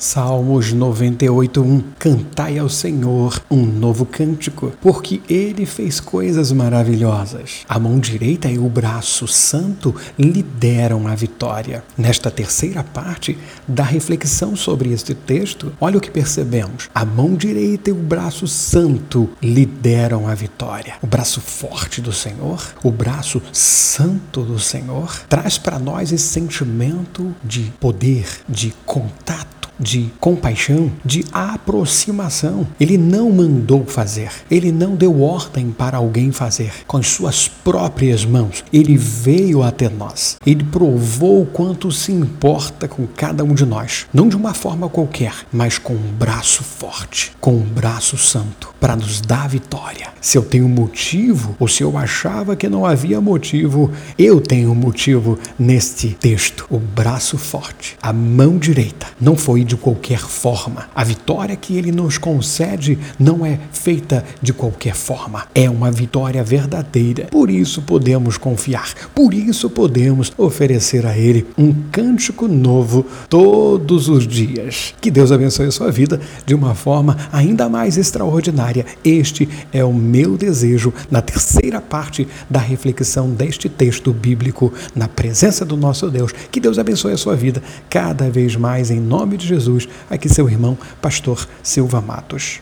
Salmos 98:1 Cantai ao Senhor um novo cântico, porque ele fez coisas maravilhosas. A mão direita e o braço santo lhe deram a vitória. Nesta terceira parte da reflexão sobre este texto, olha o que percebemos. A mão direita e o braço santo lhe deram a vitória. O braço forte do Senhor, o braço santo do Senhor, traz para nós esse sentimento de poder, de contato de compaixão, de aproximação. Ele não mandou fazer, ele não deu ordem para alguém fazer com as suas próprias mãos. Ele veio até nós. Ele provou quanto se importa com cada um de nós, não de uma forma qualquer, mas com um braço forte, com um braço santo, para nos dar vitória. Se eu tenho motivo, ou se eu achava que não havia motivo, eu tenho motivo neste texto. O braço forte, a mão direita, não foi de qualquer forma. A vitória que ele nos concede não é feita de qualquer forma. É uma vitória verdadeira. Por isso podemos confiar. Por isso podemos oferecer a ele um cântico novo todos os dias. Que Deus abençoe a sua vida de uma forma ainda mais extraordinária. Este é o meu desejo na terceira parte da reflexão deste texto bíblico na presença do nosso Deus. Que Deus abençoe a sua vida cada vez mais em nome de Jesus. Aqui seu irmão, pastor Silva Matos.